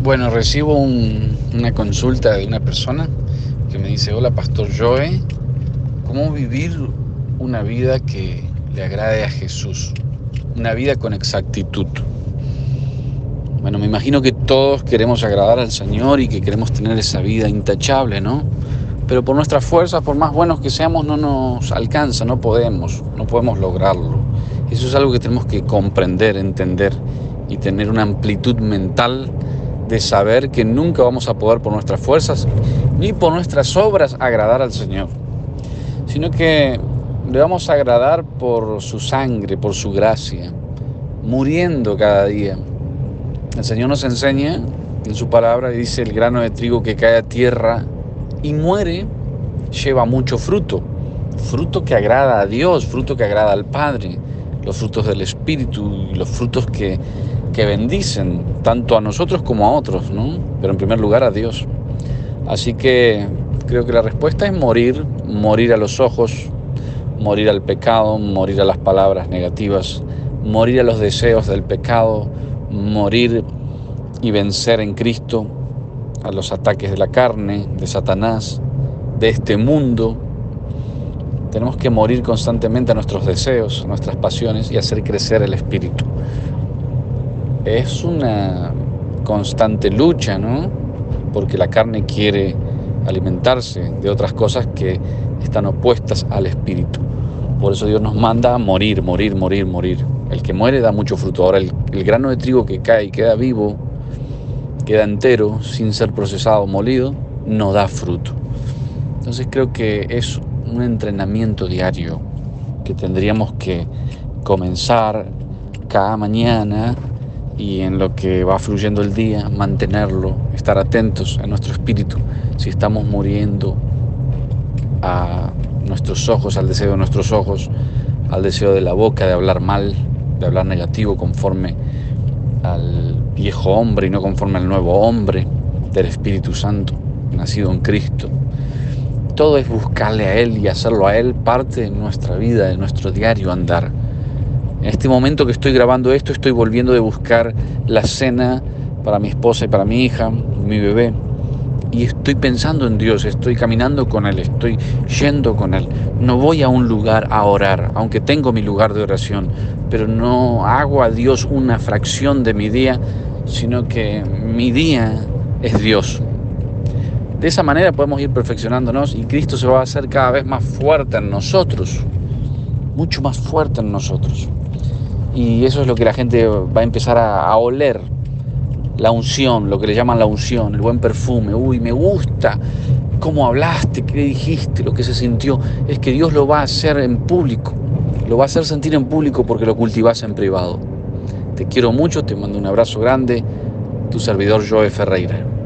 Bueno, recibo una consulta de una persona que me dice, hola Pastor Joe, ¿cómo vivir una vida que le agrade a Jesús? Una vida con exactitud. Bueno, me imagino que todos queremos agradar al Señor y que queremos tener esa vida intachable, ¿no? Pero por nuestras fuerzas, por más buenos que seamos, no nos alcanza, no podemos, no podemos lograrlo. Eso es algo que tenemos que comprender, entender y tener una amplitud mental de saber que nunca vamos a poder por nuestras fuerzas ni por nuestras obras agradar al Señor, sino que le vamos a agradar por su sangre, por su gracia, muriendo cada día. El Señor nos enseña en su palabra, dice, el grano de trigo que cae a tierra y muere, lleva mucho fruto, fruto que agrada a Dios, fruto que agrada al Padre, los frutos del Espíritu los frutos que que bendicen tanto a nosotros como a otros, ¿no? Pero en primer lugar a Dios. Así que creo que la respuesta es morir, morir a los ojos, morir al pecado, morir a las palabras negativas, morir a los deseos del pecado, morir y vencer en Cristo a los ataques de la carne, de Satanás, de este mundo. Tenemos que morir constantemente a nuestros deseos, a nuestras pasiones y hacer crecer el espíritu es una constante lucha, ¿no? Porque la carne quiere alimentarse de otras cosas que están opuestas al espíritu. Por eso Dios nos manda a morir, morir, morir, morir. El que muere da mucho fruto. Ahora el, grano de trigo que cae y queda vivo, queda entero, sin ser procesado o molido, no da fruto. Entonces creo que es un entrenamiento diario que tendríamos que comenzar cada mañana y en lo que va fluyendo el día, mantenerlo, estar atentos en nuestro espíritu, si estamos muriendo a nuestros ojos, al deseo de nuestros ojos, al deseo de la boca de hablar mal, de hablar negativo conforme al viejo hombre y no conforme al nuevo hombre del Espíritu Santo, nacido en Cristo. Todo es buscarle a Él y hacerlo a Él parte de nuestra vida, de nuestro diario andar. En este momento que estoy grabando esto, estoy volviendo de buscar la cena para mi esposa y para mi hija, mi bebé. Y estoy pensando en Dios, estoy caminando con Él, estoy yendo con Él. No voy a un lugar a orar, aunque tengo mi lugar de oración, pero no hago a Dios una fracción de mi día, sino que mi día es Dios. De esa manera podemos ir perfeccionándonos y Cristo se va a hacer cada vez más fuerte en nosotros, mucho más fuerte en nosotros. Y eso es lo que la gente va a empezar a, oler. La unción, lo que le llaman la unción, el buen perfume. Uy, me gusta cómo hablaste, qué dijiste, lo que se sintió. Es que Dios lo va a hacer en público. Lo va a hacer sentir en público porque lo cultivas en privado. Te quiero mucho, te mando un abrazo grande. Tu servidor Joe Ferreira.